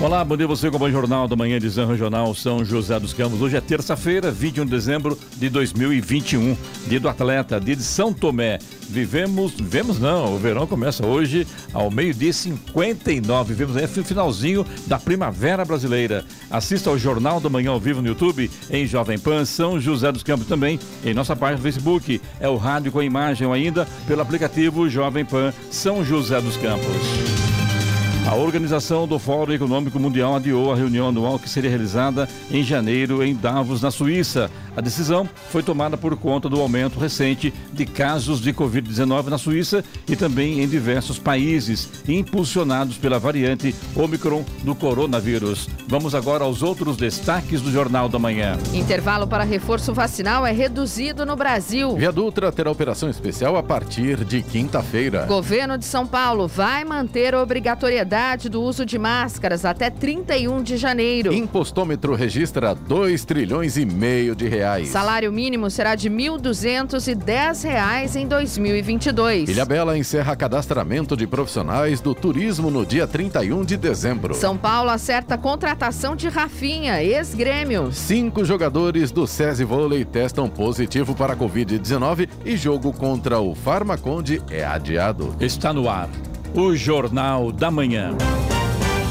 Olá, bom dia você com o Jornal da Manhã de Zan Regional São José dos Campos. Hoje é terça-feira, 21 de dezembro de 2021, dia do atleta, dia de São Tomé. Vivemos, vivemos não, o verão começa hoje ao meio-dia 59. Vivemos aí o finalzinho da primavera brasileira. Assista ao Jornal da Manhã ao vivo no YouTube, em Jovem Pan, São José dos Campos também, em nossa página do Facebook. É o rádio com imagem ou ainda pelo aplicativo Jovem Pan São José dos Campos. A organização do Fórum Econômico Mundial adiou a reunião anual que seria realizada em janeiro em Davos, na Suíça. A decisão foi tomada por conta do aumento recente de casos de Covid-19 na Suíça e também em diversos países, impulsionados pela variante Omicron do coronavírus. Vamos agora aos outros destaques do Jornal da Manhã. Intervalo para reforço vacinal é reduzido no Brasil. Via Dutra terá operação especial a partir de quinta-feira. Governo de São Paulo vai manter a obrigatoriedade do uso de máscaras até 31 de janeiro. Impostômetro registra 2 trilhões e meio de reais. Salário mínimo será de 1.210 reais em 2022. Ilha Bela encerra cadastramento de profissionais do turismo no dia 31 de dezembro. São Paulo acerta a contratação de Rafinha, ex-grêmio. Cinco jogadores do SESI Vôlei testam positivo para a Covid-19 e jogo contra o Farmaconde é adiado. Está no ar o Jornal da Manhã.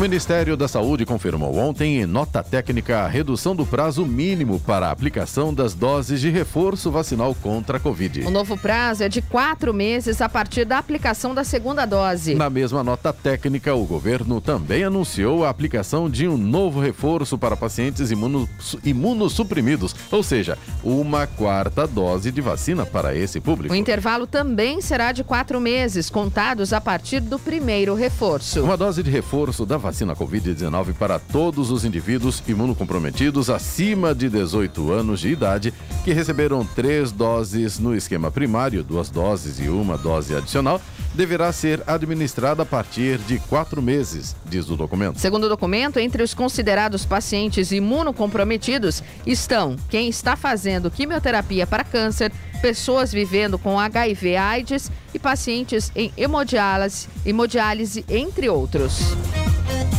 O Ministério da Saúde confirmou ontem, em nota técnica, a redução do prazo mínimo para a aplicação das doses de reforço vacinal contra a Covid. O novo prazo é de quatro meses a partir da aplicação da segunda dose. Na mesma nota técnica, o governo também anunciou a aplicação de um novo reforço para pacientes imunos, imunossuprimidos, ou seja, uma quarta dose de vacina para esse público. O intervalo também será de quatro meses, contados a partir do primeiro reforço. Uma dose de reforço da vacina Covid-19 para todos os indivíduos imunocomprometidos acima de 18 anos de idade que receberam três doses no esquema primário, duas doses e uma dose adicional, deverá ser administrada a partir de quatro meses, diz o documento. Segundo o documento, entre os considerados pacientes imunocomprometidos estão quem está fazendo quimioterapia para câncer, pessoas vivendo com HIV/AIDS e pacientes em hemodiálise, hemodiálise entre outros.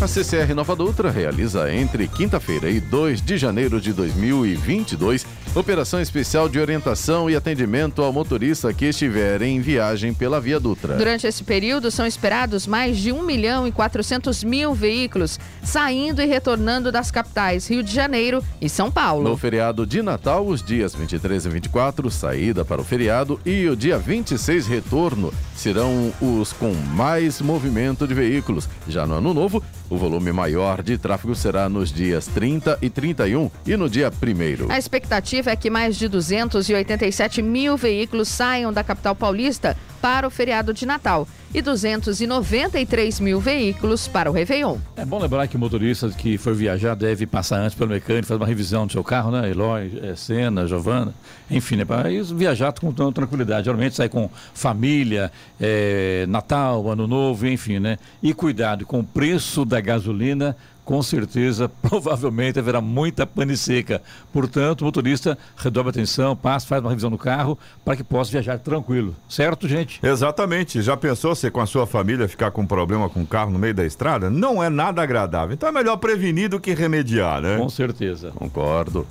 A CCR Nova Dutra realiza entre quinta-feira e 2 de janeiro de 2022 operação especial de orientação e atendimento ao motorista que estiver em viagem pela Via Dutra. Durante esse período, são esperados mais de 1 milhão e 400 mil veículos saindo e retornando das capitais Rio de Janeiro e São Paulo. No feriado de Natal, os dias 23 e 24, saída para o feriado, e o dia 26, retorno, serão os com mais movimento de veículos. Já no ano novo, o volume maior de tráfego será nos dias 30 e 31 e no dia 1. A expectativa é que mais de 287 mil veículos saiam da capital paulista para o feriado de Natal e 293 mil veículos para o Réveillon. É bom lembrar que o motorista que for viajar deve passar antes pelo mecânico, fazer uma revisão do seu carro, né? Eloy, é, Senna, Giovana, enfim, né? Para viajar com tranquilidade. Geralmente sai com família, é, Natal, Ano Novo, enfim, né? E cuidado com o preço da gasolina com certeza, provavelmente haverá muita pane seca. Portanto, o motorista redobre a atenção, passa, faz uma revisão no carro para que possa viajar tranquilo. Certo, gente? Exatamente. Já pensou se com a sua família ficar com problema com o carro no meio da estrada? Não é nada agradável. Então é melhor prevenir do que remediar, né? Com certeza. Concordo.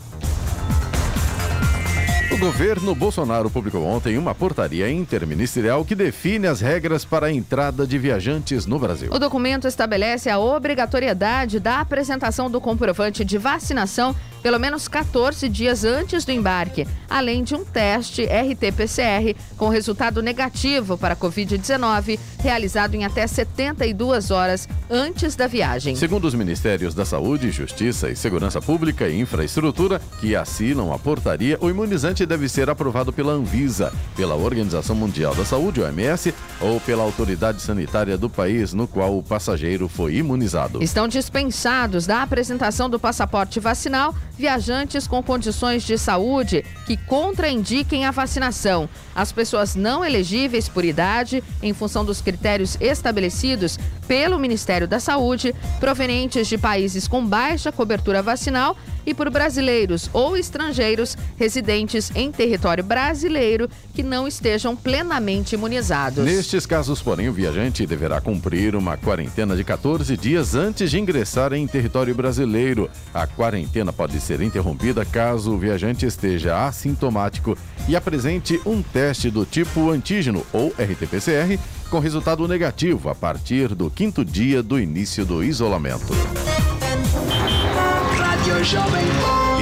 Governo Bolsonaro publicou ontem uma portaria interministerial que define as regras para a entrada de viajantes no Brasil. O documento estabelece a obrigatoriedade da apresentação do comprovante de vacinação pelo menos 14 dias antes do embarque, além de um teste RT-PCR com resultado negativo para a Covid-19, realizado em até 72 horas antes da viagem. Segundo os Ministérios da Saúde, Justiça e Segurança Pública e Infraestrutura, que assinam a portaria, o imunizante deve ser aprovado pela Anvisa, pela Organização Mundial da Saúde, OMS, ou pela autoridade sanitária do país no qual o passageiro foi imunizado. Estão dispensados da apresentação do passaporte vacinal viajantes com condições de saúde que contraindiquem a vacinação. As pessoas não elegíveis por idade, em função dos critérios estabelecidos pelo Ministério da Saúde, provenientes de países com baixa cobertura vacinal e por brasileiros ou estrangeiros residentes em território brasileiro que não estejam plenamente imunizados. Nestes casos, porém, o viajante deverá cumprir uma quarentena de 14 dias antes de ingressar em território brasileiro. A quarentena pode ser interrompida caso o viajante esteja assintomático e apresente um teste do tipo antígeno ou RT-PCR com resultado negativo a partir do quinto dia do início do isolamento.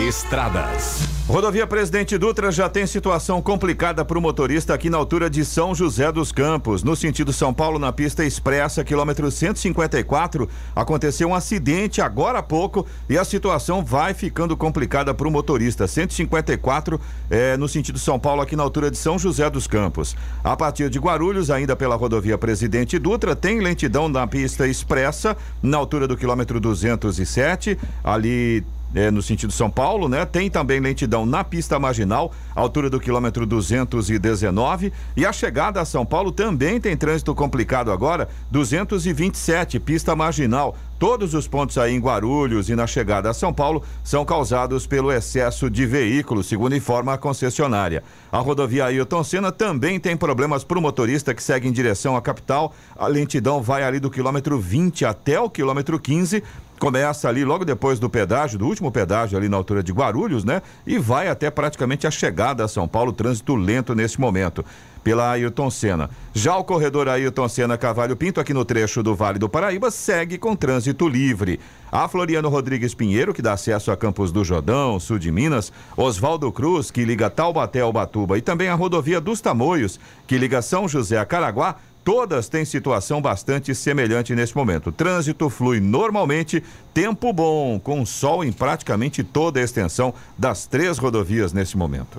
Estradas. Rodovia Presidente Dutra já tem situação complicada para o motorista aqui na altura de São José dos Campos. No sentido São Paulo, na pista expressa, quilômetro 154, aconteceu um acidente agora há pouco e a situação vai ficando complicada para o motorista. 154 é, no sentido São Paulo, aqui na altura de São José dos Campos. A partir de Guarulhos, ainda pela rodovia Presidente Dutra, tem lentidão na pista expressa, na altura do quilômetro 207. Ali é, no sentido São Paulo, né? Tem também lentidão na pista marginal, altura do quilômetro 219. E a chegada a São Paulo também tem trânsito complicado agora, 227, pista marginal. Todos os pontos aí em Guarulhos e na chegada a São Paulo são causados pelo excesso de veículos, segundo informa a concessionária. A rodovia Ailton Senna também tem problemas para o motorista que segue em direção à capital. A lentidão vai ali do quilômetro 20 até o quilômetro 15 começa ali logo depois do pedágio, do último pedágio ali na altura de Guarulhos, né? E vai até praticamente a chegada a São Paulo, trânsito lento nesse momento. Pela Ayrton Senna. Já o corredor Ayrton Senna Cavalho Pinto, aqui no trecho do Vale do Paraíba, segue com trânsito livre. A Floriano Rodrigues Pinheiro, que dá acesso a Campos do Jordão, sul de Minas, Oswaldo Cruz, que liga Taubaté ao Batuba, e também a rodovia dos Tamoios, que liga São José a Caraguá, Todas têm situação bastante semelhante nesse momento. Trânsito flui normalmente, tempo bom, com sol em praticamente toda a extensão das três rodovias nesse momento.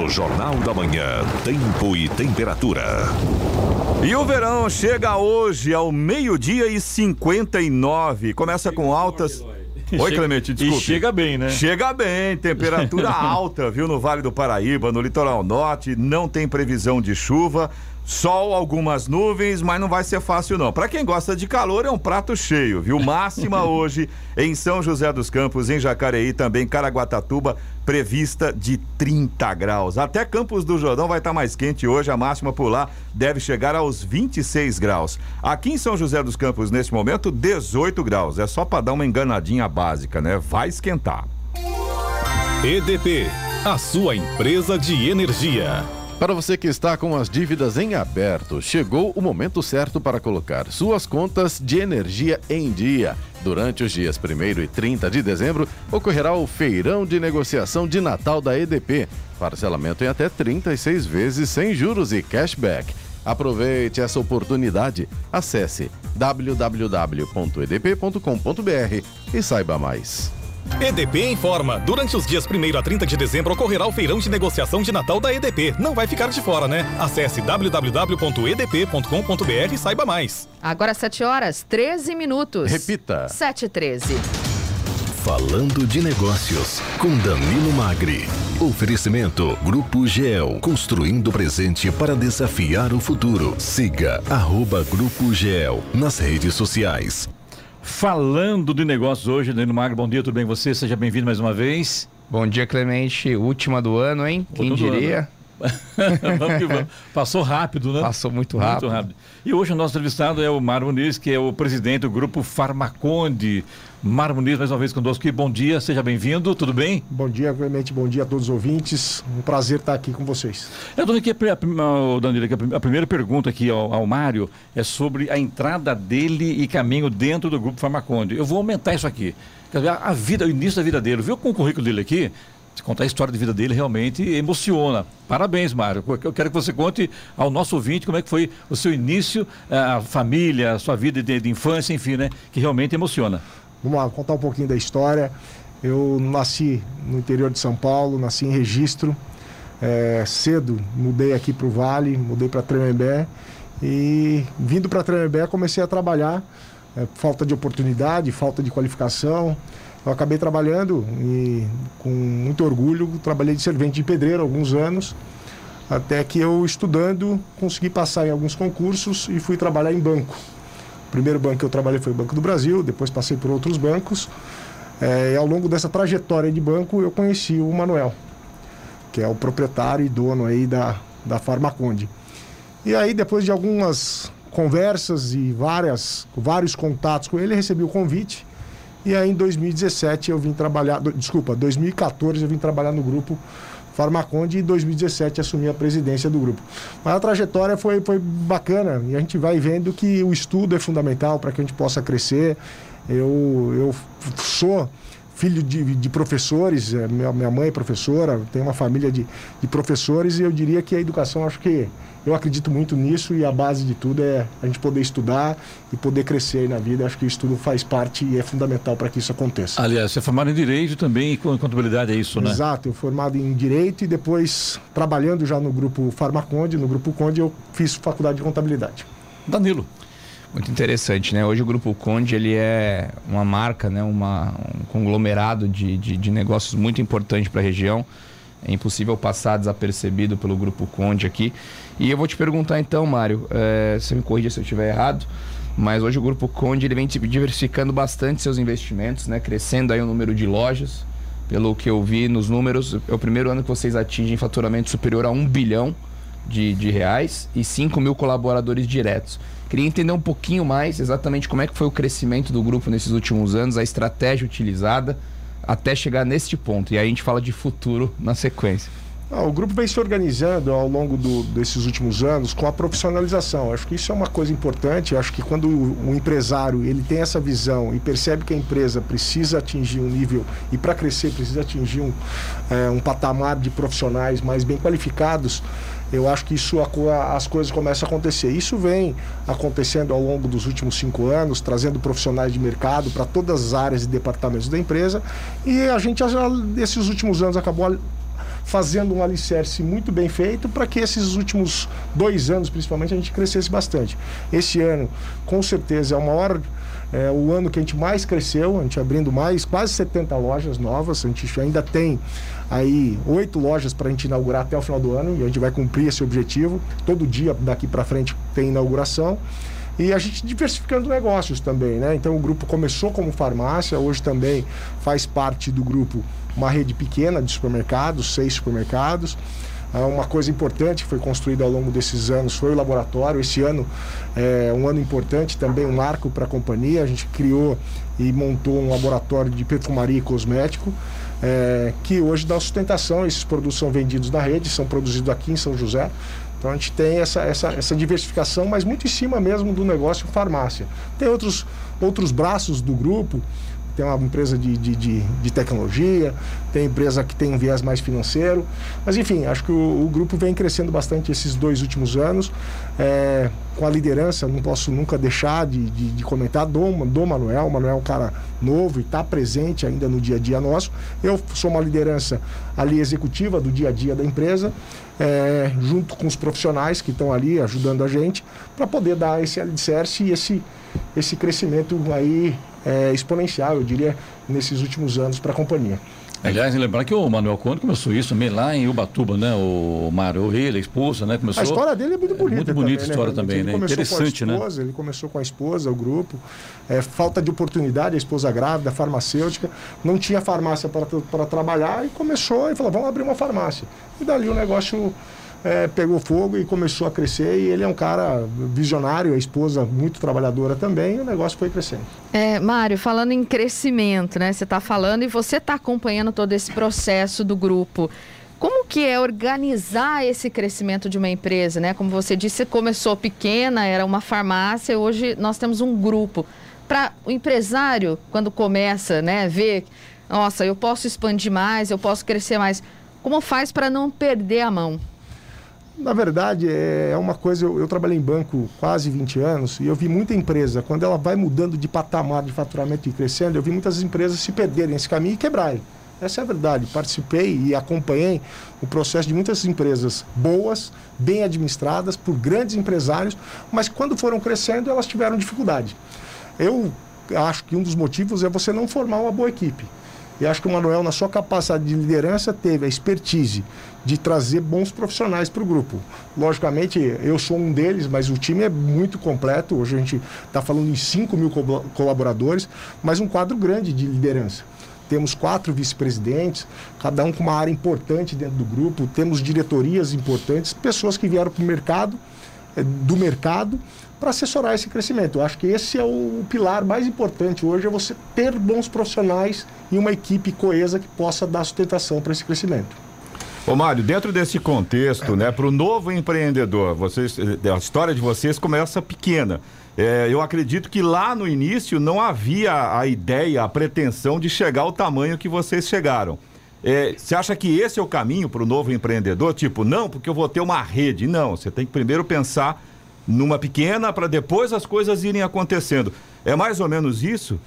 No Jornal da Manhã, tempo e temperatura. E o verão chega hoje ao meio-dia e 59. Começa com altas. Oi, Clemente, desculpe. E chega bem, né? Chega bem, temperatura alta, viu, no Vale do Paraíba, no litoral norte, não tem previsão de chuva. Sol, algumas nuvens, mas não vai ser fácil não. Para quem gosta de calor, é um prato cheio, viu? Máxima hoje em São José dos Campos, em Jacareí, também Caraguatatuba, prevista de 30 graus. Até Campos do Jordão vai estar tá mais quente hoje, a máxima por lá deve chegar aos 26 graus. Aqui em São José dos Campos, nesse momento, 18 graus. É só para dar uma enganadinha básica, né? Vai esquentar. EDP, a sua empresa de energia. Para você que está com as dívidas em aberto, chegou o momento certo para colocar suas contas de energia em dia. Durante os dias 1 e 30 de dezembro, ocorrerá o feirão de negociação de Natal da EDP. Parcelamento em até 36 vezes sem juros e cashback. Aproveite essa oportunidade. Acesse www.edp.com.br e saiba mais. EDP informa: durante os dias 1 a 30 de dezembro ocorrerá o feirão de negociação de Natal da EDP. Não vai ficar de fora, né? Acesse www.edp.com.br e saiba mais. Agora 7 horas, 13 minutos. Repita. 7 e 13. Falando de negócios, com Danilo Magri. Oferecimento Grupo GEL, construindo o presente para desafiar o futuro. Siga arroba Grupo GEL nas redes sociais. Falando de negócios hoje. Danilo Magro, bom dia, tudo bem com você? Seja bem-vindo mais uma vez. Bom dia, Clemente. Última do ano, hein? Quem diria? vamos que vamos. Passou rápido, né? Passou muito rápido. muito rápido. E hoje o nosso entrevistado é o Mário Muniz, que é o presidente do grupo Farmaconde. Mário Muniz, mais uma vez conosco aqui. Bom dia, seja bem-vindo, tudo bem? Bom dia, Clemente, bom dia a todos os ouvintes. Um prazer estar aqui com vocês. Eu estou aqui, a, Danilo, a primeira pergunta aqui ao, ao Mário é sobre a entrada dele e caminho dentro do grupo Farmaconde. Eu vou aumentar isso aqui. A vida, o início da vida dele, viu com o currículo dele aqui? Se contar a história de vida dele realmente emociona. Parabéns, Mário. Eu quero que você conte ao nosso ouvinte como é que foi o seu início, a família, a sua vida de, de infância, enfim, né? Que realmente emociona. Vamos lá, contar um pouquinho da história. Eu nasci no interior de São Paulo, nasci em registro. É, cedo mudei aqui para o Vale, mudei para Tremembé. E vindo para Tremembé comecei a trabalhar. É, falta de oportunidade, falta de qualificação. Eu acabei trabalhando e com muito orgulho, trabalhei de servente de pedreiro alguns anos, até que eu estudando consegui passar em alguns concursos e fui trabalhar em banco. O primeiro banco que eu trabalhei foi o Banco do Brasil, depois passei por outros bancos. É, e ao longo dessa trajetória de banco eu conheci o Manuel, que é o proprietário e dono aí da, da Farmaconde. E aí depois de algumas conversas e várias, vários contatos com ele, recebi o convite e aí em 2017 eu vim trabalhar, desculpa, 2014 eu vim trabalhar no grupo Farmaconde e em 2017 assumi a presidência do grupo. Mas a trajetória foi, foi bacana e a gente vai vendo que o estudo é fundamental para que a gente possa crescer. Eu, eu sou filho de, de professores, é, minha, minha mãe é professora, tenho uma família de, de professores e eu diria que a educação acho que eu acredito muito nisso e a base de tudo é a gente poder estudar e poder crescer na vida. Acho que o estudo faz parte e é fundamental para que isso aconteça. Aliás, você é formado em Direito também e contabilidade, é isso, né? Exato, eu formado em Direito e depois trabalhando já no grupo Farmaconde, no grupo Conde, eu fiz faculdade de Contabilidade. Danilo. Muito interessante, né? Hoje o Grupo Conde ele é uma marca, né? uma, um conglomerado de, de, de negócios muito importante para a região. É impossível passar desapercebido pelo Grupo Conde aqui. E eu vou te perguntar então, Mário, é, você me corrija se eu estiver errado, mas hoje o Grupo Conde ele vem diversificando bastante seus investimentos, né? Crescendo aí o número de lojas. Pelo que eu vi nos números, é o primeiro ano que vocês atingem faturamento superior a um bilhão de, de reais e 5 mil colaboradores diretos. Queria entender um pouquinho mais exatamente como é que foi o crescimento do grupo nesses últimos anos, a estratégia utilizada até chegar neste ponto. E aí a gente fala de futuro na sequência. Ah, o grupo vem se organizando ao longo do, desses últimos anos com a profissionalização. Acho que isso é uma coisa importante. Acho que quando o, o empresário ele tem essa visão e percebe que a empresa precisa atingir um nível e para crescer precisa atingir um, é, um patamar de profissionais mais bem qualificados, eu acho que isso as coisas começam a acontecer. Isso vem acontecendo ao longo dos últimos cinco anos, trazendo profissionais de mercado para todas as áreas e departamentos da empresa. E a gente, nesses últimos anos, acabou fazendo um alicerce muito bem feito para que esses últimos dois anos, principalmente, a gente crescesse bastante. Esse ano, com certeza, é o maior. É, o ano que a gente mais cresceu, a gente abrindo mais, quase 70 lojas novas, a gente ainda tem aí oito lojas para a gente inaugurar até o final do ano e a gente vai cumprir esse objetivo. Todo dia daqui para frente tem inauguração. E a gente diversificando negócios também, né? Então o grupo começou como farmácia, hoje também faz parte do grupo uma rede pequena de supermercados, seis supermercados. Ah, uma coisa importante que foi construída ao longo desses anos foi o laboratório. Esse ano é um ano importante, também um marco para a companhia. A gente criou e montou um laboratório de perfumaria e cosmético, é, que hoje dá sustentação. Esses produtos são vendidos na rede, são produzidos aqui em São José. Então a gente tem essa, essa, essa diversificação, mas muito em cima mesmo do negócio farmácia. Tem outros, outros braços do grupo tem uma empresa de, de, de, de, tecnologia, tem empresa que tem um viés mais financeiro. Mas, enfim, acho que o, o grupo vem crescendo bastante esses dois últimos anos. É, com a liderança, não posso nunca deixar de, de, de comentar do, do Manuel. O Manuel é um cara novo e está presente ainda no dia a dia nosso. Eu sou uma liderança ali executiva do dia a dia da empresa, é, junto com os profissionais que estão ali ajudando a gente, para poder dar esse alicerce e esse, esse crescimento aí é, exponencial, eu diria, nesses últimos anos para a companhia. Aliás, lembrar que o Manuel Conde começou isso também lá em Ubatuba, né? O Mário, ele, a esposa, né? Começou... A história dele é muito bonita. muito bonita a história né? também, né? começou Interessante, né? esposa, Ele começou com a esposa, o grupo. É, falta de oportunidade, a esposa grávida, farmacêutica. Não tinha farmácia para trabalhar e começou e falou: vamos abrir uma farmácia. E dali o negócio é, pegou fogo e começou a crescer. E ele é um cara visionário, a esposa muito trabalhadora também, e o negócio foi crescendo. É, Mário, falando em crescimento, né? Você está falando e você está acompanhando todo esse processo do grupo. Como que é organizar esse crescimento de uma empresa, né? Como você disse, começou pequena, era uma farmácia, hoje nós temos um grupo. Para o empresário, quando começa, né, ver, nossa, eu posso expandir mais, eu posso crescer mais. Como faz para não perder a mão? Na verdade, é uma coisa. Eu, eu, trabalhei em banco quase 20 anos e eu vi muita empresa, quando ela vai mudando de patamar de faturamento e crescendo, eu vi muitas empresas se perderem nesse caminho e quebrarem. Essa é a verdade. Participei e acompanhei o processo de muitas empresas boas, bem administradas, por grandes empresários, mas quando foram crescendo, elas tiveram dificuldade. Eu acho que um dos motivos é você não formar uma boa equipe. E acho que o Manuel, na sua capacidade de liderança, teve a expertise de trazer bons profissionais para o grupo. Logicamente, eu sou um deles, mas o time é muito completo. Hoje a gente está falando em 5 mil colaboradores, mas um quadro grande de liderança. Temos quatro vice-presidentes, cada um com uma área importante dentro do grupo. Temos diretorias importantes, pessoas que vieram para o mercado, eh, do mercado, para assessorar esse crescimento. Eu acho que esse é o pilar mais importante hoje, é você ter bons profissionais e uma equipe coesa que possa dar sustentação para esse crescimento. Ô Mário, dentro desse contexto, né, para o novo empreendedor, vocês, a história de vocês começa pequena. É, eu acredito que lá no início não havia a ideia, a pretensão de chegar ao tamanho que vocês chegaram. É, você acha que esse é o caminho para o novo empreendedor? Tipo, não, porque eu vou ter uma rede. Não, você tem que primeiro pensar numa pequena para depois as coisas irem acontecendo. É mais ou menos isso?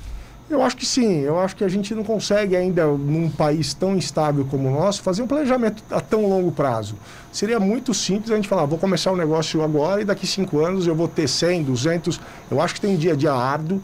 Eu acho que sim. Eu acho que a gente não consegue ainda, num país tão instável como o nosso, fazer um planejamento a tão longo prazo. Seria muito simples a gente falar, vou começar um negócio agora e daqui cinco anos eu vou ter 100, 200. Eu acho que tem um dia a dia árduo.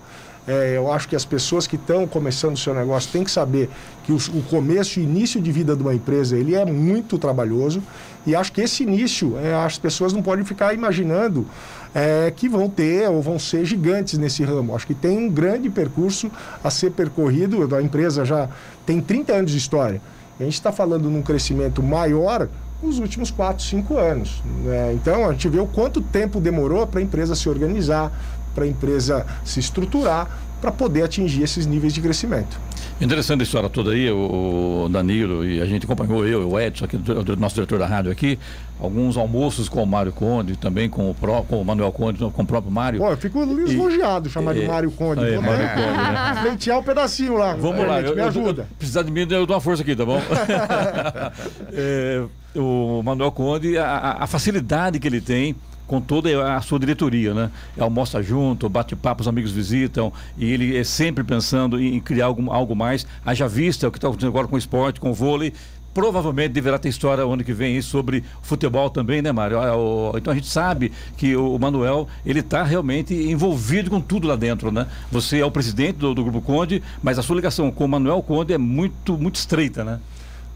É, eu acho que as pessoas que estão começando o seu negócio têm que saber que o, o começo e início de vida de uma empresa ele é muito trabalhoso e acho que esse início é, as pessoas não podem ficar imaginando é, que vão ter ou vão ser gigantes nesse ramo. Acho que tem um grande percurso a ser percorrido. A empresa já tem 30 anos de história. A gente está falando num crescimento maior nos últimos 4, 5 anos. Né? Então, a gente vê o quanto tempo demorou para a empresa se organizar, para a empresa se estruturar, para poder atingir esses níveis de crescimento. Interessante a história toda aí, o Danilo, e a gente acompanhou eu, o Edson, aqui, o nosso diretor da rádio aqui, alguns almoços com o Mário Conde, também com o, Pro, com o Manuel Conde, com o próprio Mário. Pô, eu fico lisonjeado chamar de Mário Conde. É, Mário Conde, né? Leitear um pedacinho lá. Vamos lá, gente, eu, me ajuda. Eu, precisar de mim, eu dou uma força aqui, tá bom? é, o Manuel Conde, a, a facilidade que ele tem com toda a sua diretoria, né? Almoça junto, bate papo, os amigos visitam e ele é sempre pensando em criar algo, algo mais. Haja vista o que está acontecendo agora com o esporte, com o vôlei. Provavelmente deverá ter história ano que vem sobre futebol também, né, Mário? Então a gente sabe que o Manuel, ele está realmente envolvido com tudo lá dentro, né? Você é o presidente do, do Grupo Conde, mas a sua ligação com o Manuel Conde é muito, muito estreita, né?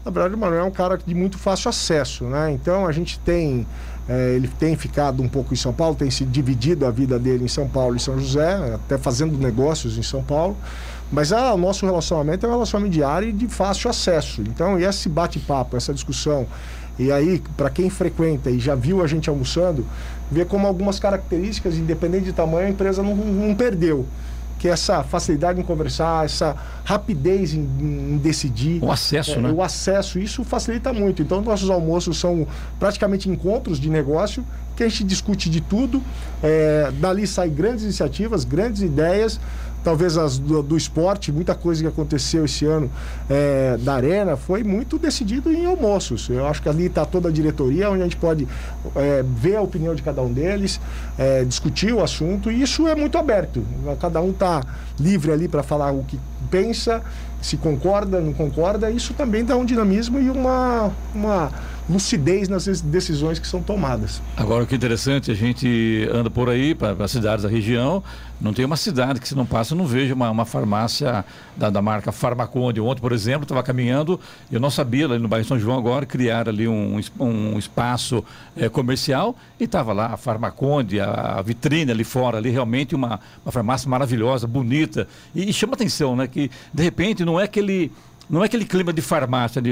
Na verdade, o Manuel é um cara de muito fácil acesso, né? Então a gente tem é, ele tem ficado um pouco em São Paulo, tem se dividido a vida dele em São Paulo e São José, até fazendo negócios em São Paulo. Mas ah, o nosso relacionamento é um relacionamento diário e de fácil acesso. Então, esse bate-papo, essa discussão, e aí, para quem frequenta e já viu a gente almoçando, vê como algumas características, independente de tamanho, a empresa não, não perdeu que essa facilidade em conversar, essa rapidez em, em decidir. O acesso, é, né? O acesso, isso facilita muito. Então, nossos almoços são praticamente encontros de negócio que a gente discute de tudo. É, dali saem grandes iniciativas, grandes ideias talvez as do, do, esporte, muita coisa que aconteceu esse ano é, da Arena foi muito decidido em almoços. Eu acho que ali está toda a diretoria, onde a gente pode é, ver a opinião de cada um deles, é, discutir o assunto, e isso é muito aberto. Cada um está livre ali para falar o que pensa, se concorda, não concorda, isso também dá um dinamismo e uma, uma lucidez nas decisões que são tomadas. Agora, o que é interessante, a gente anda por aí, para as cidades da região, não tem uma cidade que se não passa, não vejo uma, uma farmácia da, da marca Farmaconde. Ontem, por exemplo, estava caminhando, eu não sabia, ali no bairro São João agora, criar ali um, um espaço é, comercial e estava lá a Farmaconde, a, a, vitrine ali fora, ali realmente uma, uma farmácia maravilhosa, bonita. E, e chama atenção, né? Que de repente não é aquele não é aquele clima de farmácia, de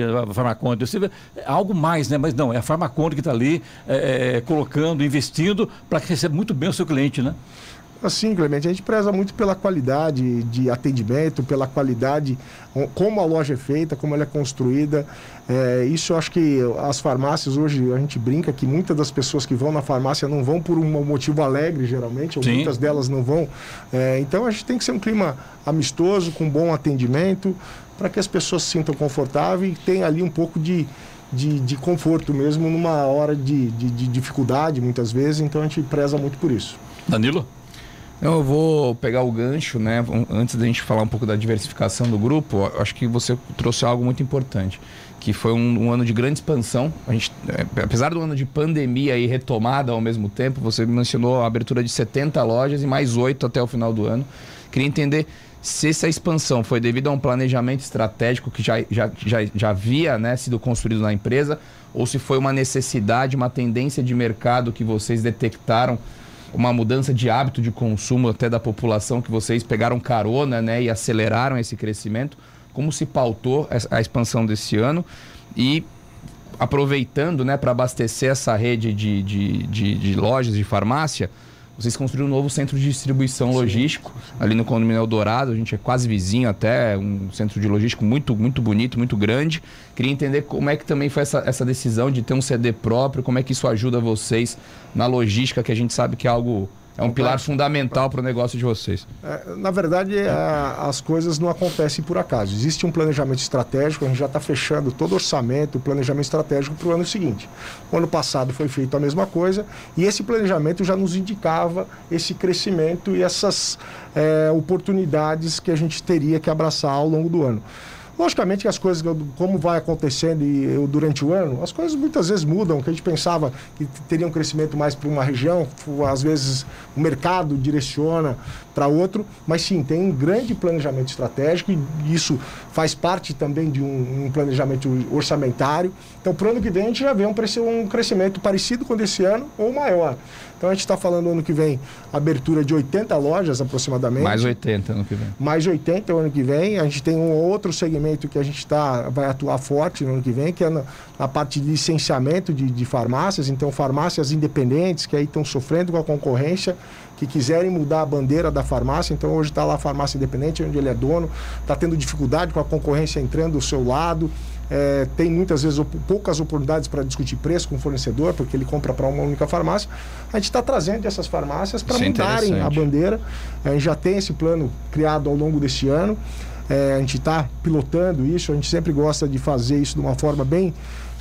você vê, é algo mais, né? Mas não, é a farmaconde que está ali é, é, colocando, investindo para que receba muito bem o seu cliente, né? Assim, Clemente, a gente preza muito pela qualidade de atendimento, pela qualidade, como a loja é feita, como ela é construída. É, isso eu acho que as farmácias hoje, a gente brinca que muitas das pessoas que vão na farmácia não vão por um motivo alegre, geralmente, ou Sim. muitas delas não vão. É, então a gente tem que ser um clima amistoso, com bom atendimento, para que as pessoas se sintam confortáveis e tenham ali um pouco de, de, de conforto mesmo numa hora de, de, de dificuldade, muitas vezes. Então a gente preza muito por isso. Danilo? Eu vou pegar o gancho, né? Antes da gente falar um pouco da diversificação do grupo, acho que você trouxe algo muito importante, que foi um, um ano de grande expansão. A gente, é, apesar do ano de pandemia e retomada ao mesmo tempo, você mencionou a abertura de 70 lojas e mais 8 até o final do ano. Queria entender se essa expansão foi devido a um planejamento estratégico que já, já, já, já havia né, sido construído na empresa, ou se foi uma necessidade, uma tendência de mercado que vocês detectaram uma mudança de hábito de consumo até da população que vocês pegaram carona né, e aceleraram esse crescimento? Como se pautou a expansão desse ano? E aproveitando né, para abastecer essa rede de, de, de, de lojas de farmácia, vocês construíram um novo centro de distribuição Sim. logístico ali no condomínio Eldorado. A gente é quase vizinho até, um centro de logístico muito, muito bonito, muito grande. Queria entender como é que também foi essa, essa decisão de ter um CD próprio, como é que isso ajuda vocês na logística, que a gente sabe que é algo é um pilar fundamental para o negócio de vocês. É, na verdade, a, é, as coisas não acontecem por acaso. Existe um planejamento estratégico, a gente já está fechando todo o orçamento, o planejamento estratégico para o ano seguinte. O ano passado foi feito a mesma coisa e esse planejamento já nos indicava esse crescimento e essas é, oportunidades que a gente teria que abraçar ao longo do ano. Logicamente que as coisas, como vai acontecendo e, durante o ano, as coisas muitas vezes mudam, que a gente pensava que teria um crescimento mais para uma região, às vezes o mercado direciona para outro, mas sim, tem um grande planejamento estratégico e isso faz parte também de um, um planejamento orçamentário. Então, para o ano que vem, a gente já vê um, um crescimento parecido com esse ano ou maior. Então a gente está falando ano que vem abertura de 80 lojas aproximadamente. Mais 80 ano que vem. Mais 80 ano que vem. A gente tem um outro segmento que a gente tá, vai atuar forte no ano que vem, que é na, na parte de licenciamento de, de farmácias. Então, farmácias independentes que aí estão sofrendo com a concorrência que quiserem mudar a bandeira da farmácia. Então hoje está lá a farmácia independente, onde ele é dono, está tendo dificuldade com a concorrência entrando do seu lado é, tem muitas vezes poucas oportunidades para discutir preço com o fornecedor, porque ele compra para uma única farmácia. A gente está trazendo essas farmácias para é mudarem a bandeira. A gente já tem esse plano criado ao longo deste ano. É, a gente está pilotando isso, a gente sempre gosta de fazer isso de uma forma bem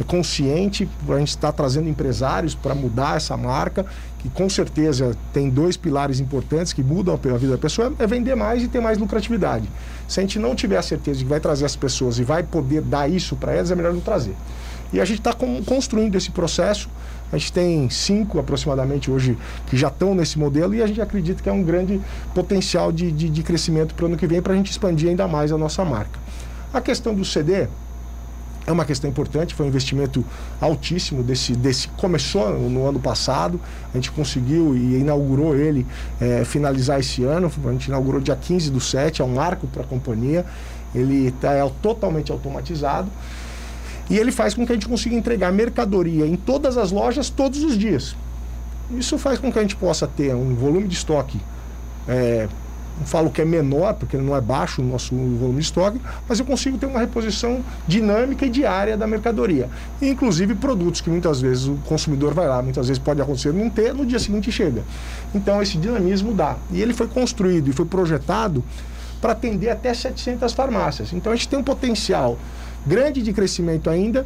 consciente, a gente está trazendo empresários para mudar essa marca, que com certeza tem dois pilares importantes que mudam a vida da pessoa, é vender mais e ter mais lucratividade. Se a gente não tiver a certeza de que vai trazer as pessoas e vai poder dar isso para elas, é melhor não trazer. E a gente está construindo esse processo. A gente tem cinco aproximadamente hoje que já estão nesse modelo e a gente acredita que é um grande potencial de, de, de crescimento para o ano que vem para a gente expandir ainda mais a nossa marca. A questão do CD, é uma questão importante, foi um investimento altíssimo desse, desse começou no ano passado, a gente conseguiu e inaugurou ele é, finalizar esse ano, a gente inaugurou dia 15 do 7, é um marco para a companhia, ele está é, totalmente automatizado e ele faz com que a gente consiga entregar mercadoria em todas as lojas todos os dias. Isso faz com que a gente possa ter um volume de estoque é, não falo que é menor, porque não é baixo o nosso volume de estoque, mas eu consigo ter uma reposição dinâmica e diária da mercadoria. Inclusive produtos que muitas vezes o consumidor vai lá, muitas vezes pode acontecer não ter, no dia seguinte chega. Então esse dinamismo dá. E ele foi construído e foi projetado para atender até 700 farmácias. Então a gente tem um potencial grande de crescimento ainda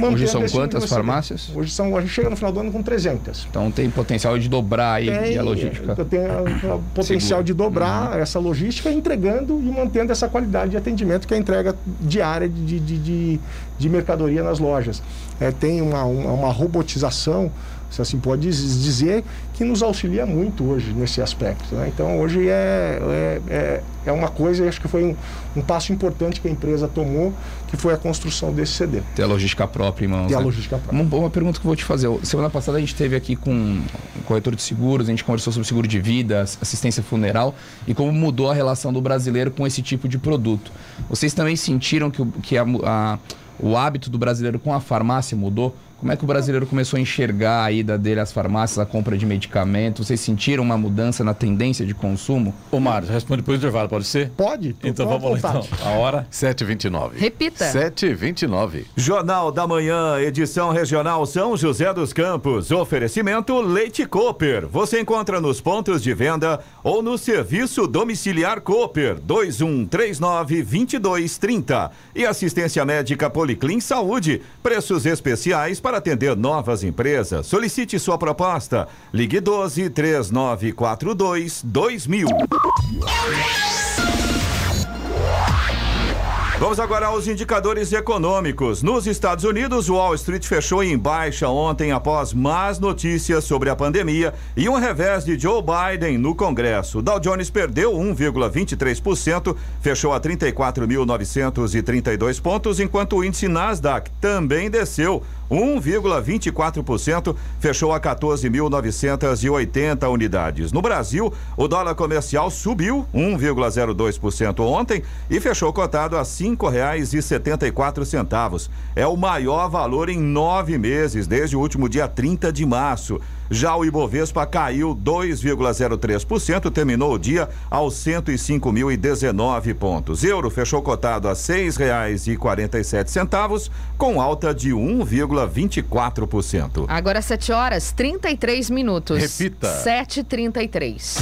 Hoje são quantas farmácias? Hoje são, a gente chega no final do ano com 300. Então tem potencial de dobrar aí Tem, a logística. Tem potencial Seguro. de dobrar essa logística, entregando e mantendo essa qualidade de atendimento que é a entrega diária de, de, de, de mercadoria nas lojas. É, tem uma, uma, uma robotização, se assim pode diz- dizer, que nos auxilia muito hoje nesse aspecto. né? Então hoje é, é, é, é uma coisa, acho que foi um, um passo importante que a empresa tomou, que foi a construção desse CD. Ter a logística própria em mãos. Ter a né? logística própria. Uma, uma pergunta que eu vou te fazer. Semana passada a gente esteve aqui com um corretor de seguros, a gente conversou sobre seguro de vida, assistência funeral e como mudou a relação do brasileiro com esse tipo de produto. Vocês também sentiram que, que a, a- o hábito do brasileiro com a farmácia mudou? Como é que o brasileiro começou a enxergar a ida dele às farmácias, a compra de medicamentos? Vocês sentiram uma mudança na tendência de consumo? Ô, Mário, responde depois do intervalo, pode ser? Pode? Então vamos lá, vontade. então. A hora. 7h29. Repita. 7h29. Jornal da Manhã, edição regional São José dos Campos. Oferecimento Leite Cooper. Você encontra nos pontos de venda ou no serviço domiciliar Cooper 2139-2230. E assistência médica Policlin Saúde. Preços especiais para atender novas empresas. Solicite sua proposta. Ligue 12 3942 2000. Vamos agora aos indicadores econômicos. Nos Estados Unidos, Wall Street fechou em baixa ontem após más notícias sobre a pandemia e um revés de Joe Biden no Congresso. O Dow Jones perdeu 1,23%, fechou a 34.932 pontos, enquanto o índice Nasdaq também desceu 1,24%, fechou a 14.980 unidades. No Brasil, o dólar comercial subiu 1,02% ontem e fechou cotado a quatro centavos. É o maior valor em nove meses, desde o último dia 30 de março. Já o Ibovespa caiu 2,03%, terminou o dia aos 105.019 pontos. Euro fechou cotado a seis reais e quarenta e sete centavos, com alta de 1,24%. Agora 7 horas 33 minutos. Repita. 7h33.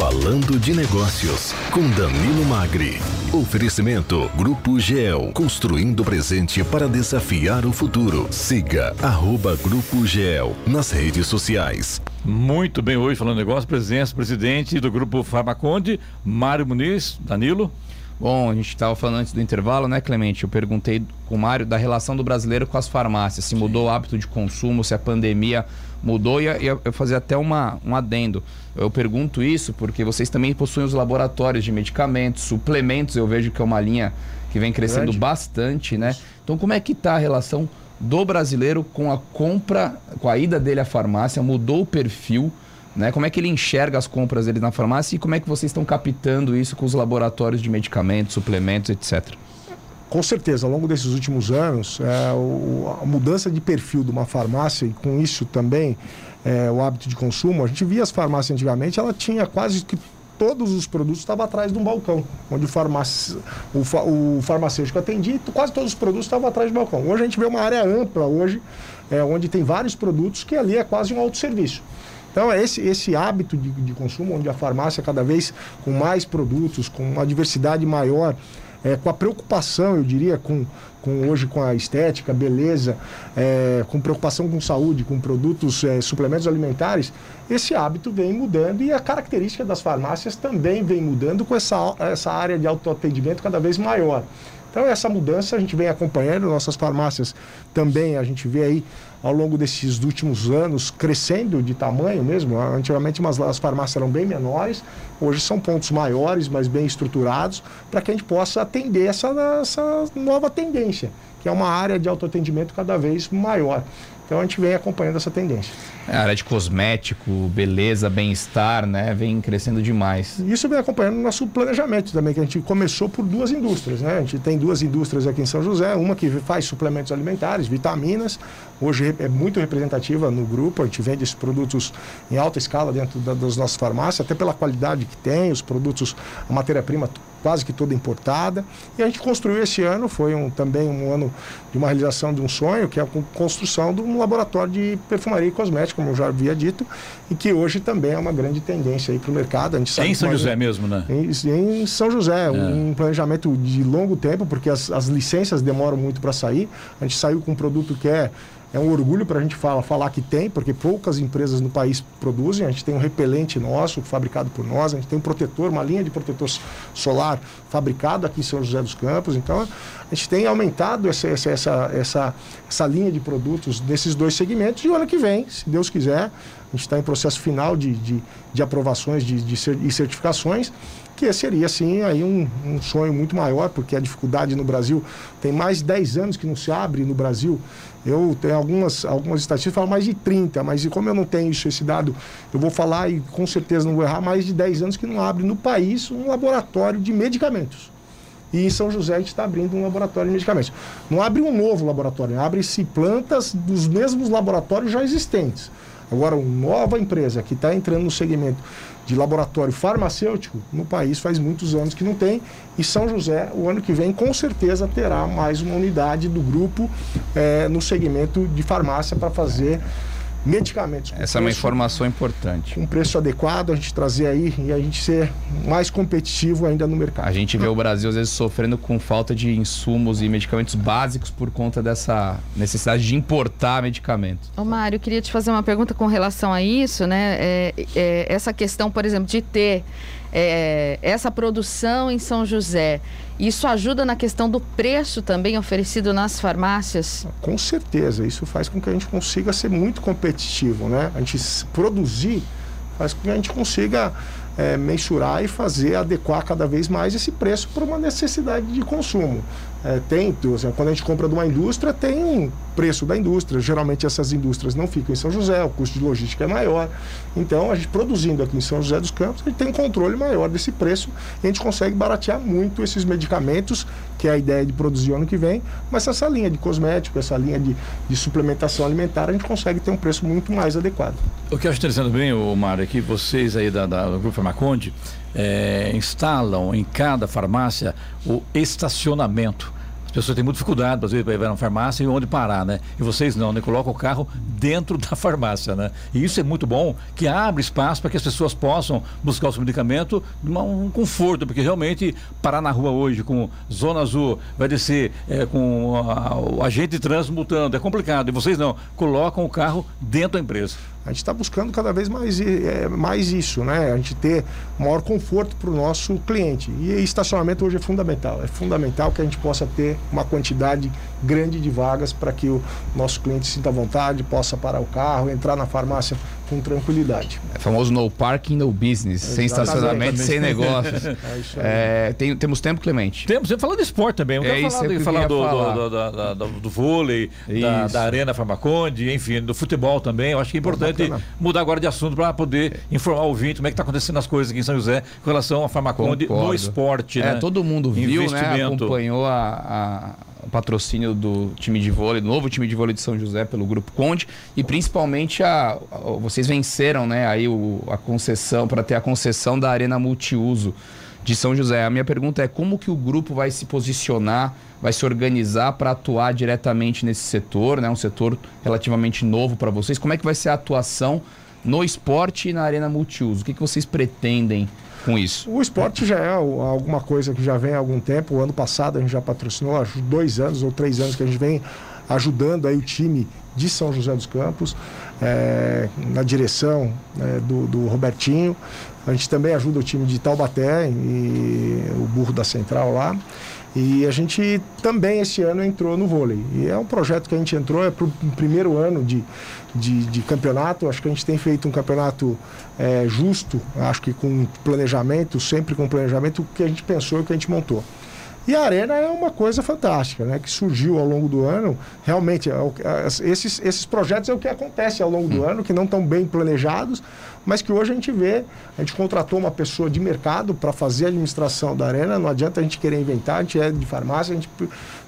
Falando de Negócios, com Danilo Magri. Oferecimento Grupo GEL, construindo o presente para desafiar o futuro. Siga arroba Grupo GEL nas redes sociais. Muito bem, hoje falando negócio, presença, presidente do grupo Farmaconde, Mário Muniz, Danilo. Bom, a gente estava falando antes do intervalo, né, Clemente? Eu perguntei com o Mário da relação do brasileiro com as farmácias, se mudou o hábito de consumo, se a pandemia mudou, e eu fazer até uma, um adendo. Eu pergunto isso porque vocês também possuem os laboratórios de medicamentos, suplementos, eu vejo que é uma linha que vem crescendo Grande. bastante, né? Então, como é que está a relação do brasileiro com a compra, com a ida dele à farmácia? Mudou o perfil? Né? Como é que ele enxerga as compras dele na farmácia e como é que vocês estão captando isso com os laboratórios de medicamentos, suplementos, etc. Com certeza, ao longo desses últimos anos, é, o- a mudança de perfil de uma farmácia e com isso também é, o hábito de consumo, a gente via as farmácias antigamente, ela tinha quase que todos os produtos estavam atrás de um balcão, onde o, o, o farmacêutico atendia e quase todos os produtos estavam atrás do balcão. Hoje a gente vê uma área ampla hoje, é, onde tem vários produtos que ali é quase um autosserviço. Então, é esse, esse hábito de, de consumo, onde a farmácia cada vez com mais produtos, com uma diversidade maior, é, com a preocupação, eu diria, com, com hoje com a estética, beleza, é, com preocupação com saúde, com produtos, é, suplementos alimentares, esse hábito vem mudando e a característica das farmácias também vem mudando com essa, essa área de autoatendimento cada vez maior. Então, essa mudança a gente vem acompanhando, nossas farmácias também, a gente vê aí ao longo desses últimos anos crescendo de tamanho mesmo. Antigamente umas, as farmácias eram bem menores, hoje são pontos maiores, mas bem estruturados, para que a gente possa atender essa, essa nova tendência, que é uma área de autoatendimento cada vez maior. Então a gente vem acompanhando essa tendência. É, A área de cosmético, beleza, bem-estar, né? Vem crescendo demais. Isso vem acompanhando o nosso planejamento também, que a gente começou por duas indústrias, né? A gente tem duas indústrias aqui em São José, uma que faz suplementos alimentares, vitaminas, hoje é muito representativa no grupo, a gente vende esses produtos em alta escala dentro da- das nossas farmácias, até pela qualidade que tem, os produtos, a matéria-prima quase que toda importada. E a gente construiu esse ano, foi um, também um ano de uma realização de um sonho, que é a con- construção de um laboratório de perfumaria e cosmética, como eu já havia dito, e que hoje também é uma grande tendência para o mercado. A gente sabe em São José mesmo, né? Em, em São José, é. um planejamento de longo tempo, porque as, as licenças demoram muito para sair. A gente saiu com um produto que é é um orgulho para a gente falar, que tem, porque poucas empresas no país produzem. A gente tem um repelente nosso, fabricado por nós, a gente tem um protetor, uma linha de protetor solar fabricado aqui em São José dos Campos. Então, a gente tem aumentado essa, essa, essa, essa, essa linha de produtos nesses dois segmentos. E o ano que vem, se Deus quiser, a gente está em processo final de, de, de aprovações de, de, de certificações que seria assim aí um, um, sonho muito maior, porque a dificuldade no Brasil tem mais de 10 anos que não se abre no Brasil eu tenho algumas, algumas estatísticas falam mais de 30, mas como eu não tenho isso, esse dado, eu vou falar e com certeza não vou errar, mais de 10 anos que não abre no país um laboratório de medicamentos. E em São José a gente está abrindo um laboratório de medicamentos. Não abre um novo laboratório, abre-se plantas dos mesmos laboratórios já existentes. Agora, uma nova empresa que está entrando no segmento de laboratório farmacêutico no país faz muitos anos que não tem. E São José, o ano que vem, com certeza terá mais uma unidade do grupo é, no segmento de farmácia para fazer medicamentos. Essa é uma informação importante. Um preço adequado, a gente trazer aí e a gente ser mais competitivo ainda no mercado. A gente vê o Brasil às vezes sofrendo com falta de insumos e medicamentos básicos por conta dessa necessidade de importar medicamentos. Ô Mário, eu queria te fazer uma pergunta com relação a isso, né? É, é, essa questão, por exemplo, de ter é, essa produção em São José, isso ajuda na questão do preço também oferecido nas farmácias? Com certeza, isso faz com que a gente consiga ser muito competitivo, né? A gente produzir faz com que a gente consiga é, mensurar e fazer adequar cada vez mais esse preço para uma necessidade de consumo. É, tem, quando a gente compra de uma indústria, tem um preço da indústria. Geralmente essas indústrias não ficam em São José, o custo de logística é maior. Então, a gente produzindo aqui em São José dos Campos, a gente tem um controle maior desse preço e a gente consegue baratear muito esses medicamentos, que é a ideia de produzir ano que vem. Mas essa linha de cosmético, essa linha de, de suplementação alimentar, a gente consegue ter um preço muito mais adequado. O que eu acho interessante bem, o Mário, é que vocês aí da, da, do Grupo Farmaconde é, instalam em cada farmácia o estacionamento. As pessoas têm muita dificuldade, às vezes, para ir na farmácia e onde parar, né? E vocês não, né? Colocam o carro dentro da farmácia, né? E isso é muito bom, que abre espaço para que as pessoas possam buscar o seu medicamento um conforto, porque realmente parar na rua hoje com zona azul, vai descer é, com a, o agente de trânsito multando, é complicado. E vocês não, colocam o carro dentro da empresa. A gente está buscando cada vez mais, é, mais isso, né? A gente ter maior conforto para o nosso cliente. E estacionamento hoje é fundamental. É fundamental que a gente possa ter uma quantidade grande de vagas para que o nosso cliente sinta vontade, possa parar o carro, entrar na farmácia com tranquilidade. É famoso no parking, no business, Exatamente. sem estacionamento, sem negócios. É é, tem, temos tempo, Clemente? Temos, você falando de esporte também. Eu é falar, que falar, do, falar. Do, do, do, do, vôlei, da, da, Arena Farmaconde, enfim, do futebol também. Eu acho que é importante Bacana. mudar agora de assunto para poder informar o ouvinte como é que está acontecendo as coisas aqui em São José com relação à Farmaconde Concordo. no esporte. É, né? todo mundo viu, né? acompanhou a, a patrocínio do time de vôlei, do novo time de vôlei de São José pelo Grupo Conde e principalmente a, a vocês venceram, né, aí o, a concessão para ter a concessão da arena multiuso de São José. A minha pergunta é como que o grupo vai se posicionar, vai se organizar para atuar diretamente nesse setor, né, um setor relativamente novo para vocês. Como é que vai ser a atuação no esporte e na arena multiuso? O que, que vocês pretendem com isso? O esporte já é alguma coisa que já vem há algum tempo. O ano passado a gente já patrocinou, acho dois anos ou três anos que a gente vem ajudando aí o time de São José dos Campos, é, na direção é, do, do, Robertinho. A gente também ajuda o time de Taubaté e o burro da Central lá. E a gente também esse ano entrou no vôlei. E é um projeto que a gente entrou, é para o primeiro ano de, de, de, campeonato. Acho que a gente tem feito um campeonato é, justo, acho que com planejamento, sempre com planejamento, o que a gente pensou o que a gente montou. E a Arena é uma coisa fantástica, né? Que surgiu ao longo do ano. Realmente, é é, esses, esses projetos é o que acontece ao longo do hum. ano, que não estão bem planejados, mas que hoje a gente vê. A gente contratou uma pessoa de mercado para fazer a administração da Arena. Não adianta a gente querer inventar, a gente é de farmácia, a gente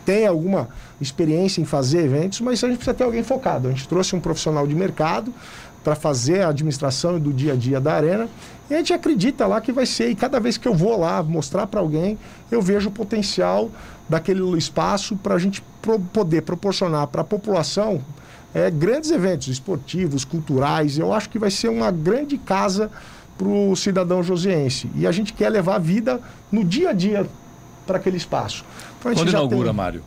tem alguma experiência em fazer eventos, mas a gente precisa ter alguém focado. A gente trouxe um profissional de mercado para fazer a administração do dia a dia da arena. E a gente acredita lá que vai ser. E cada vez que eu vou lá mostrar para alguém, eu vejo o potencial daquele espaço para a gente pro poder proporcionar para a população é, grandes eventos esportivos, culturais. Eu acho que vai ser uma grande casa para o cidadão josiense. E a gente quer levar a vida no dia a dia para aquele espaço. Então, Quando inaugura, tem... Mário?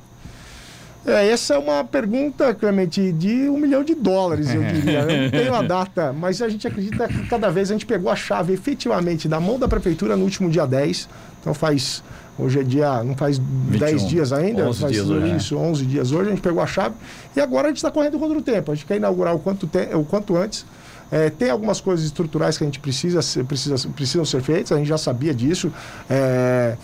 É, essa é uma pergunta, Clemente, de um milhão de dólares, eu diria. Eu não tenho a data, mas a gente acredita que cada vez a gente pegou a chave efetivamente da mão da prefeitura no último dia 10. Então faz. Hoje é dia. Não faz 21, 10 dias ainda, 11 faz dias hoje, isso, 11 dias hoje. A gente pegou a chave e agora a gente está correndo contra o tempo. A gente quer inaugurar o quanto, te, o quanto antes. É, tem algumas coisas estruturais que a gente precisa, precisa precisam ser feitas, a gente já sabia disso. É,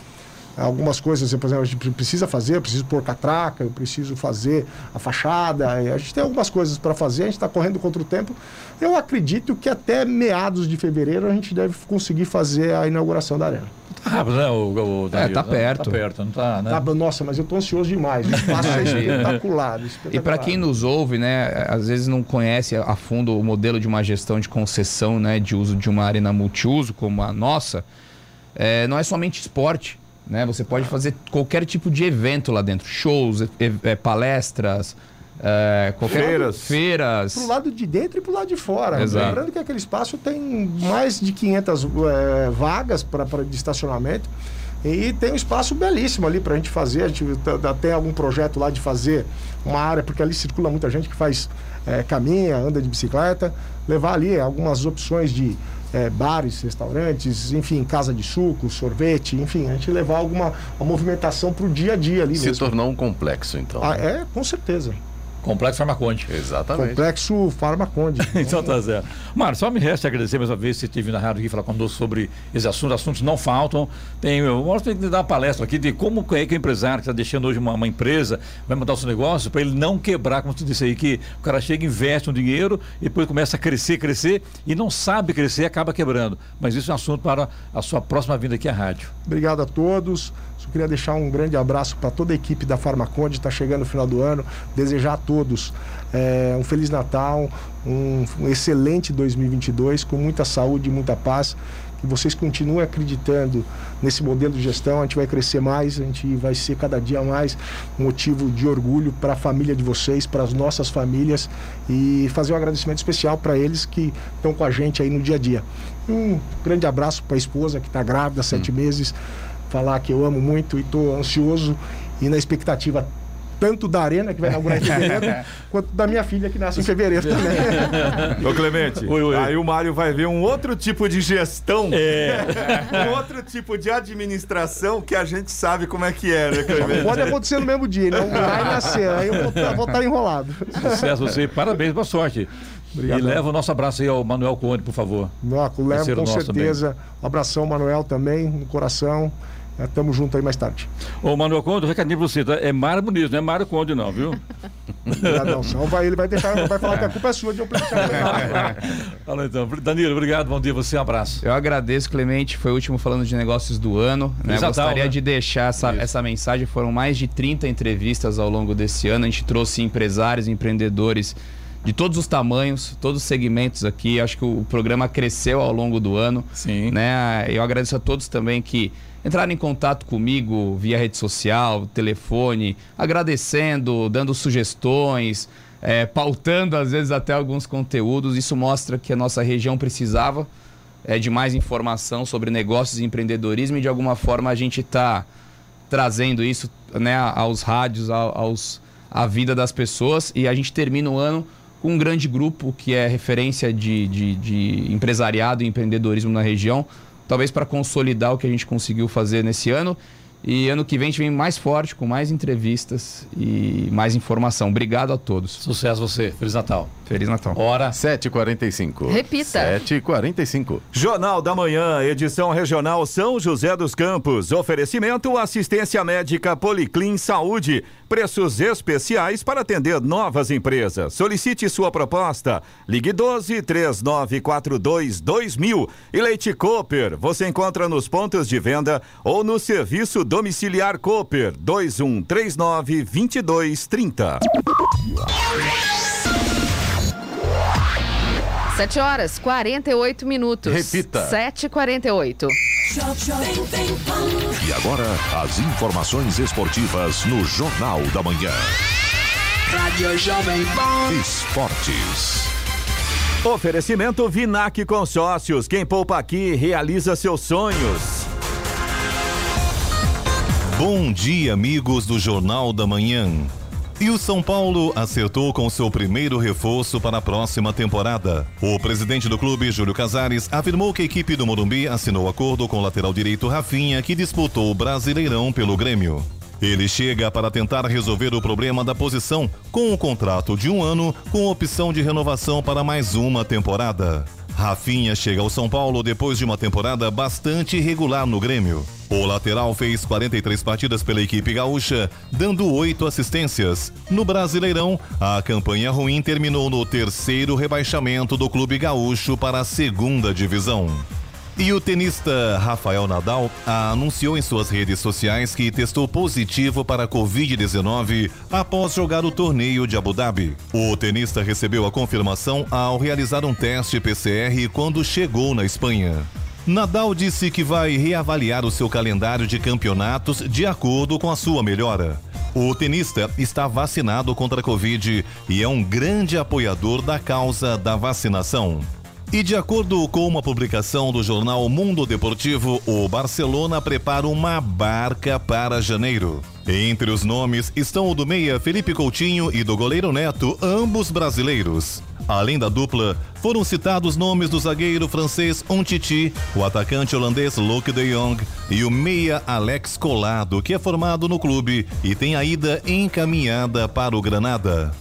algumas coisas, por exemplo, a gente precisa fazer, eu preciso pôr catraca, eu preciso fazer a fachada, a gente tem algumas coisas para fazer, a gente está correndo contra o tempo. Eu acredito que até meados de fevereiro a gente deve conseguir fazer a inauguração da arena. Tá rápido, né, o, o É, tá perto. Tá perto, não tá, né? Tá, nossa, mas eu tô ansioso demais. O espaço é espetacular, espetacular. E para quem nos ouve, né, às vezes não conhece a fundo o modelo de uma gestão de concessão, né, de uso de uma arena multiuso como a nossa, é, não é somente esporte. Né? Você pode fazer qualquer tipo de evento lá dentro, shows, é, palestras, é, qualquer feiras. feiras. Pro lado de dentro e pro lado de fora. Exato. Lembrando que aquele espaço tem mais de 500 é, vagas para de estacionamento. E tem um espaço belíssimo ali para a gente fazer. A gente tem algum projeto lá de fazer uma área, porque ali circula muita gente que faz é, caminha, anda de bicicleta. Levar ali algumas opções de é, bares, restaurantes, enfim, casa de suco, sorvete, enfim, a gente levar alguma uma movimentação para o dia a dia ali Se mesmo. tornou um complexo, então. Ah, é, com certeza. Complexo Farmaconde. Exatamente. Complexo Farmaconde. então tá certo. Mário, só me resta agradecer mais uma vez você esteve na rádio aqui falar conosco sobre esse assunto. Assuntos não faltam. Tem, eu gosto de dar uma palestra aqui de como é que o empresário que está deixando hoje uma, uma, empresa vai montar o seu negócio para ele não quebrar, como você disse aí, que o cara chega, investe um dinheiro e depois começa a crescer, crescer e não sabe crescer e acaba quebrando. Mas isso é um assunto para a sua próxima vinda aqui à rádio. Obrigado a todos. Só queria deixar um grande abraço para toda a equipe da Farmaconde, está chegando o final do ano. Desejar a todos é, um Feliz Natal, um, um excelente 2022, com muita saúde e muita paz. Que vocês continuem acreditando nesse modelo de gestão, a gente vai crescer mais, a gente vai ser cada dia mais motivo de orgulho para a família de vocês, para as nossas famílias e fazer um agradecimento especial para eles que estão com a gente aí no dia a dia. Um grande abraço para a esposa que está grávida, sete hum. meses falar que eu amo muito e estou ansioso e na expectativa tanto da Arena, que vai inaugurar em fevereiro, quanto da minha filha, que nasce em fevereiro também. Ô Clemente, oi, oi. aí o Mário vai ver um outro tipo de gestão, é. um outro tipo de administração que a gente sabe como é que é, né, Clemente? Pode acontecer no mesmo dia, não vai nascer, aí eu vou, vou estar enrolado. Sucesso você, parabéns, boa sorte. Obrigado. E leva o nosso abraço aí ao Manuel Conde, por favor. Não, levo com certeza. Também. Um abração, Manuel, também, no coração. Estamos é, juntos aí mais tarde. Ô, Manuel Conde, recadinho pra você, tá? É Mário Bonito, não é Mário Conde, não, viu? Não, não vai, ele vai deixar, vai falar que a culpa é sua de eu Fala então. Danilo, obrigado, bom dia você, um abraço. Eu agradeço, Clemente, foi o último falando de negócios do ano. Né? Gostaria né? de deixar essa, essa mensagem, foram mais de 30 entrevistas ao longo desse ano, a gente trouxe empresários, empreendedores de todos os tamanhos, todos os segmentos aqui. Acho que o programa cresceu ao longo do ano. Sim. Né? Eu agradeço a todos também que entraram em contato comigo via rede social, telefone, agradecendo, dando sugestões, é, pautando às vezes até alguns conteúdos. Isso mostra que a nossa região precisava é, de mais informação sobre negócios e empreendedorismo e de alguma forma a gente está trazendo isso né, aos rádios, aos, à vida das pessoas e a gente termina o ano com um grande grupo que é referência de, de, de empresariado e empreendedorismo na região, talvez para consolidar o que a gente conseguiu fazer nesse ano. E ano que vem a gente vem mais forte, com mais entrevistas e mais informação. Obrigado a todos. Sucesso você. Feliz Natal. Feliz Natal. Hora 7h45. Repita. 7h45. Jornal da Manhã, edição regional São José dos Campos. Oferecimento assistência médica Policlin Saúde. Preços especiais para atender novas empresas. Solicite sua proposta. Ligue 12 3942 2000. E Leite Cooper. Você encontra nos pontos de venda ou no serviço domiciliar Cooper 2139 2230. 7 horas 48 minutos. Repita. 7h48. E agora, as informações esportivas no Jornal da Manhã. Rádio Jovem Pan. Esportes. Oferecimento Vinac Consórcios. Quem poupa aqui realiza seus sonhos. Bom dia, amigos do Jornal da Manhã. E o São Paulo acertou com seu primeiro reforço para a próxima temporada. O presidente do clube, Júlio Casares, afirmou que a equipe do Morumbi assinou acordo com o lateral direito Rafinha, que disputou o Brasileirão pelo Grêmio. Ele chega para tentar resolver o problema da posição com um contrato de um ano com opção de renovação para mais uma temporada. Rafinha chega ao São Paulo depois de uma temporada bastante irregular no Grêmio. O lateral fez 43 partidas pela equipe gaúcha, dando oito assistências. No Brasileirão, a campanha ruim terminou no terceiro rebaixamento do clube gaúcho para a segunda divisão. E o tenista Rafael Nadal anunciou em suas redes sociais que testou positivo para a Covid-19 após jogar o torneio de Abu Dhabi. O tenista recebeu a confirmação ao realizar um teste PCR quando chegou na Espanha. Nadal disse que vai reavaliar o seu calendário de campeonatos de acordo com a sua melhora. O tenista está vacinado contra a Covid e é um grande apoiador da causa da vacinação. E de acordo com uma publicação do jornal Mundo Deportivo, o Barcelona prepara uma barca para janeiro. Entre os nomes estão o do meia Felipe Coutinho e do goleiro Neto, ambos brasileiros. Além da dupla, foram citados nomes do zagueiro francês Ontiti, o atacante holandês Luke de Jong e o meia Alex Colado, que é formado no clube e tem a ida encaminhada para o Granada.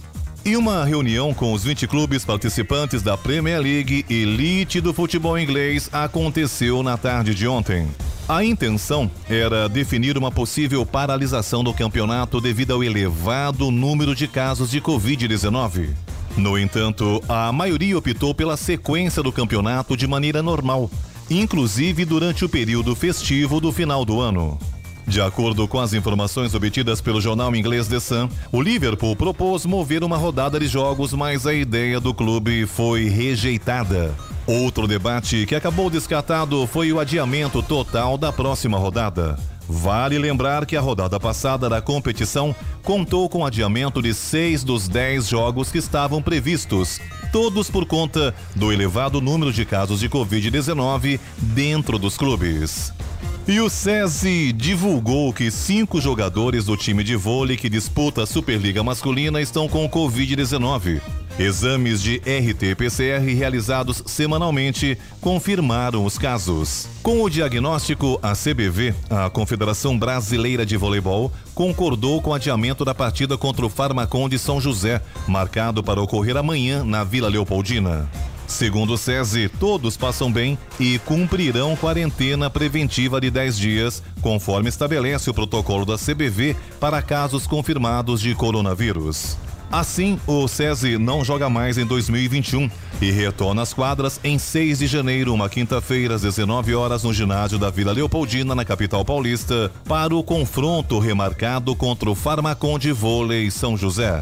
E uma reunião com os 20 clubes participantes da Premier League Elite do futebol inglês aconteceu na tarde de ontem. A intenção era definir uma possível paralisação do campeonato devido ao elevado número de casos de Covid-19. No entanto, a maioria optou pela sequência do campeonato de maneira normal, inclusive durante o período festivo do final do ano. De acordo com as informações obtidas pelo jornal inglês The Sun, o Liverpool propôs mover uma rodada de jogos, mas a ideia do clube foi rejeitada. Outro debate que acabou descartado foi o adiamento total da próxima rodada. Vale lembrar que a rodada passada da competição contou com adiamento de seis dos dez jogos que estavam previstos, todos por conta do elevado número de casos de Covid-19 dentro dos clubes. E o SESI divulgou que cinco jogadores do time de vôlei que disputa a Superliga Masculina estão com Covid-19. Exames de RT-PCR realizados semanalmente confirmaram os casos. Com o diagnóstico, a CBV, a Confederação Brasileira de Voleibol, concordou com o adiamento da partida contra o Farmacon de São José, marcado para ocorrer amanhã na Vila Leopoldina. Segundo o SESI, todos passam bem e cumprirão quarentena preventiva de 10 dias, conforme estabelece o protocolo da CBV para casos confirmados de coronavírus. Assim, o SESI não joga mais em 2021 e retorna às quadras em 6 de janeiro, uma quinta-feira, às 19 horas, no ginásio da Vila Leopoldina, na capital paulista, para o confronto remarcado contra o Farmacon de Vôlei São José.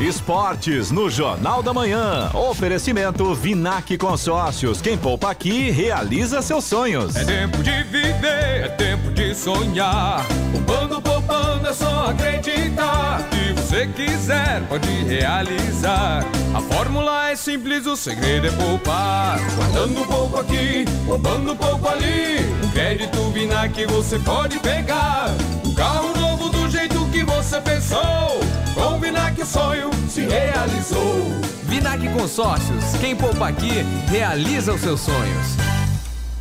Esportes no Jornal da Manhã. Oferecimento Vinac Consórcios. Quem poupa aqui realiza seus sonhos. É tempo de viver, é tempo de sonhar. Poupando, poupando, é só acreditar. Se você quiser, pode realizar. A fórmula é simples, o segredo é poupar. Guardando pouco aqui, poupando pouco ali. Um crédito Vinac você pode pegar. Um carro novo do jeito que você pensou. Com Vinac o sonho se realizou. Vinac Consórcios, quem poupa aqui, realiza os seus sonhos.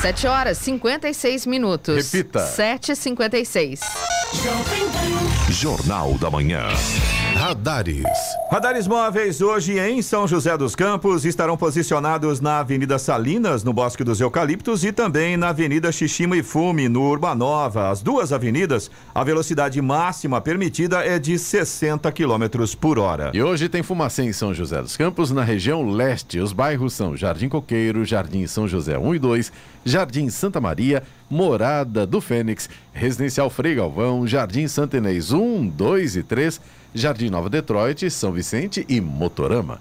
7 horas 56 minutos. Repita. 7h56. Jornal da Manhã. Radares. Radares móveis hoje em São José dos Campos estarão posicionados na Avenida Salinas, no Bosque dos Eucaliptos, e também na Avenida Xixima e Fume, no Urbanova. As duas avenidas, a velocidade máxima permitida é de 60 km por hora. E hoje tem fumacê em São José dos Campos, na região leste. Os bairros são Jardim Coqueiro, Jardim São José 1 e 2, Jardim Santa Maria, Morada do Fênix, Residencial Frei Galvão, Jardim Santa Inês 1, 2 e 3, Jardim Nova Detroit, São Vicente e Motorama.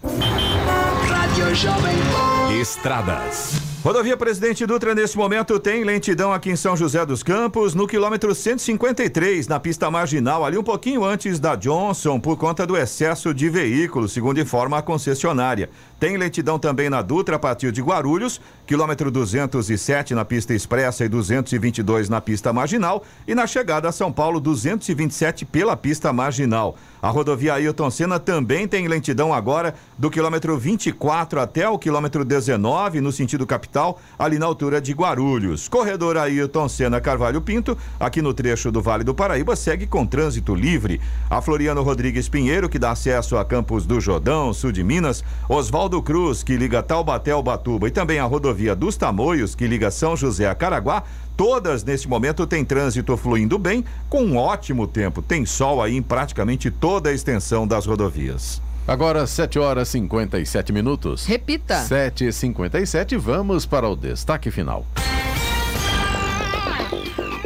Rádio Jovem Pan. Estradas. Rodovia Presidente Dutra, nesse momento, tem lentidão aqui em São José dos Campos, no quilômetro 153, na pista marginal, ali um pouquinho antes da Johnson, por conta do excesso de veículos, segundo informa a concessionária. Tem lentidão também na Dutra, a partir de Guarulhos, quilômetro 207 na pista expressa e 222 na pista marginal, e na chegada a São Paulo, 227 pela pista marginal. A rodovia Ailton Senna também tem lentidão agora do quilômetro 24 até o quilômetro 19, no sentido capital, ali na altura de Guarulhos. Corredor Ailton Senna Carvalho Pinto, aqui no trecho do Vale do Paraíba, segue com trânsito livre. A Floriano Rodrigues Pinheiro, que dá acesso a Campos do Jordão, sul de Minas, Oswaldo Cruz, que liga Taubaté ao Batuba, e também a rodovia dos Tamoios, que liga São José a Caraguá, Todas neste momento têm trânsito fluindo bem, com um ótimo tempo. Tem sol aí em praticamente toda a extensão das rodovias. Agora, 7 horas e 57 minutos. Repita. 7 e 57 vamos para o destaque final.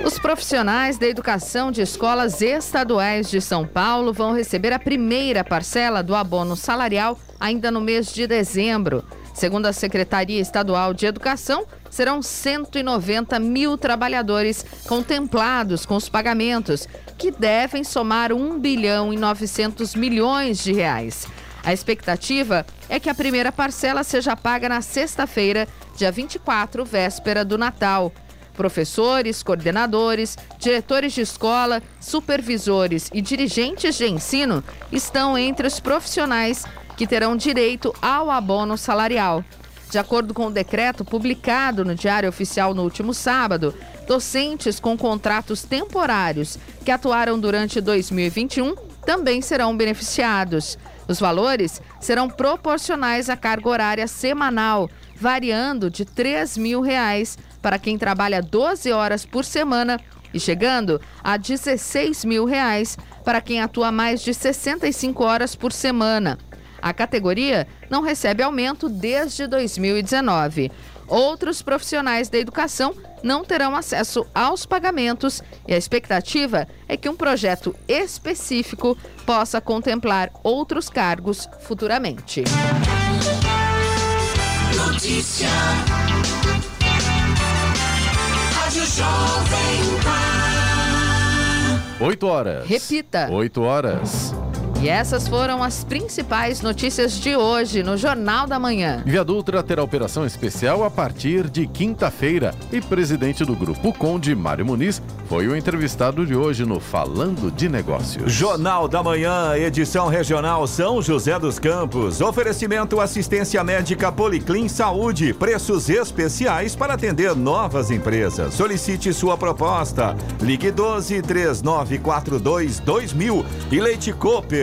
Os profissionais da educação de escolas estaduais de São Paulo vão receber a primeira parcela do abono salarial ainda no mês de dezembro. Segundo a Secretaria Estadual de Educação, serão 190 mil trabalhadores contemplados com os pagamentos, que devem somar 1 bilhão e 900 milhões de reais. A expectativa é que a primeira parcela seja paga na sexta-feira, dia 24, véspera do Natal. Professores, coordenadores, diretores de escola, supervisores e dirigentes de ensino estão entre os profissionais que terão direito ao abono salarial. De acordo com o decreto publicado no Diário Oficial no último sábado, docentes com contratos temporários que atuaram durante 2021 também serão beneficiados. Os valores serão proporcionais à carga horária semanal, variando de 3 mil reais para quem trabalha 12 horas por semana e chegando a 16 mil reais para quem atua mais de 65 horas por semana. A categoria não recebe aumento desde 2019. Outros profissionais da educação não terão acesso aos pagamentos e a expectativa é que um projeto específico possa contemplar outros cargos futuramente. Notícia. Rádio Jovem Pan. 8 horas. Repita. 8 horas. E essas foram as principais notícias de hoje no Jornal da Manhã. Via Dutra terá operação especial a partir de quinta-feira. E presidente do Grupo Conde, Mário Muniz, foi o entrevistado de hoje no Falando de Negócios. Jornal da Manhã, edição regional São José dos Campos. Oferecimento assistência médica Policlin Saúde. Preços especiais para atender novas empresas. Solicite sua proposta. Ligue 12 3942 2000 e Leite